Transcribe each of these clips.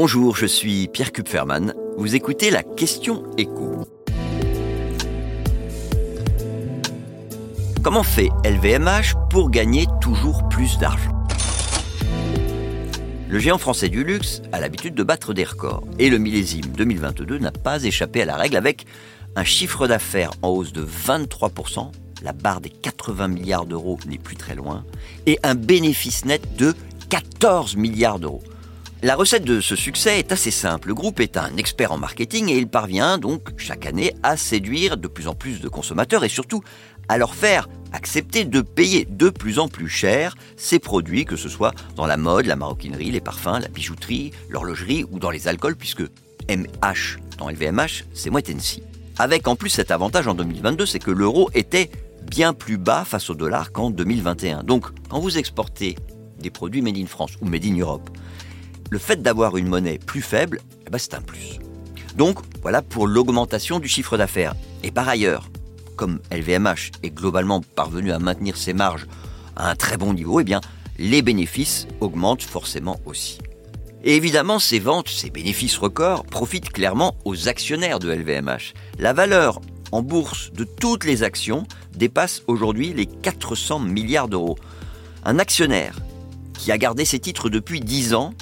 Bonjour, je suis Pierre Kupferman. Vous écoutez la question écho. Comment fait LVMH pour gagner toujours plus d'argent? Le géant français du luxe a l'habitude de battre des records et le millésime 2022 n'a pas échappé à la règle avec un chiffre d'affaires en hausse de 23%, la barre des 80 milliards d'euros n'est plus très loin, et un bénéfice net de 14 milliards d'euros. La recette de ce succès est assez simple. Le groupe est un expert en marketing et il parvient donc chaque année à séduire de plus en plus de consommateurs et surtout à leur faire accepter de payer de plus en plus cher ces produits, que ce soit dans la mode, la maroquinerie, les parfums, la bijouterie, l'horlogerie ou dans les alcools, puisque MH dans LVMH, c'est Moitensi. Avec en plus cet avantage en 2022, c'est que l'euro était bien plus bas face au dollar qu'en 2021. Donc, quand vous exportez des produits made in France ou made in Europe, le fait d'avoir une monnaie plus faible, eh ben, c'est un plus. Donc voilà pour l'augmentation du chiffre d'affaires. Et par ailleurs, comme LVMH est globalement parvenu à maintenir ses marges à un très bon niveau, eh bien les bénéfices augmentent forcément aussi. Et évidemment, ces ventes, ces bénéfices records profitent clairement aux actionnaires de LVMH. La valeur en bourse de toutes les actions dépasse aujourd'hui les 400 milliards d'euros. Un actionnaire qui a gardé ses titres depuis 10 ans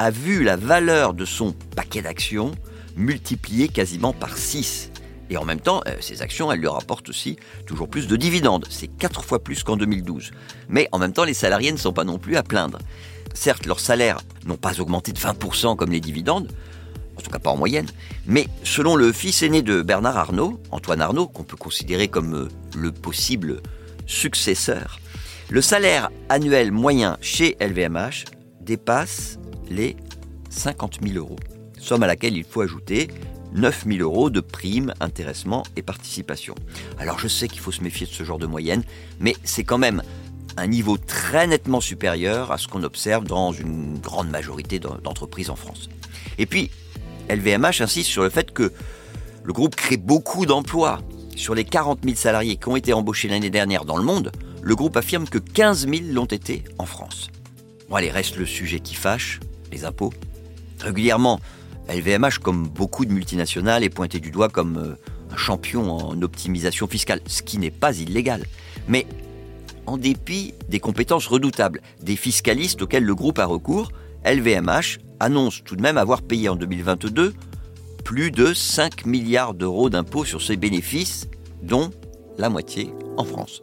a vu la valeur de son paquet d'actions multipliée quasiment par 6. Et en même temps, euh, ces actions, elles lui rapportent aussi toujours plus de dividendes. C'est 4 fois plus qu'en 2012. Mais en même temps, les salariés ne sont pas non plus à plaindre. Certes, leurs salaires n'ont pas augmenté de 20% comme les dividendes, en tout cas pas en moyenne, mais selon le fils aîné de Bernard Arnault, Antoine Arnault, qu'on peut considérer comme euh, le possible successeur, le salaire annuel moyen chez LVMH dépasse les 50 000 euros, somme à laquelle il faut ajouter 9 000 euros de primes, intéressements et participation. Alors je sais qu'il faut se méfier de ce genre de moyenne, mais c'est quand même un niveau très nettement supérieur à ce qu'on observe dans une grande majorité d'entreprises en France. Et puis, LVMH insiste sur le fait que le groupe crée beaucoup d'emplois. Sur les 40 000 salariés qui ont été embauchés l'année dernière dans le monde, le groupe affirme que 15 000 l'ont été en France. Bon allez, reste le sujet qui fâche, les impôts. Régulièrement, LVMH, comme beaucoup de multinationales, est pointé du doigt comme euh, un champion en optimisation fiscale, ce qui n'est pas illégal. Mais en dépit des compétences redoutables des fiscalistes auxquels le groupe a recours, LVMH annonce tout de même avoir payé en 2022 plus de 5 milliards d'euros d'impôts sur ses bénéfices, dont la moitié en France.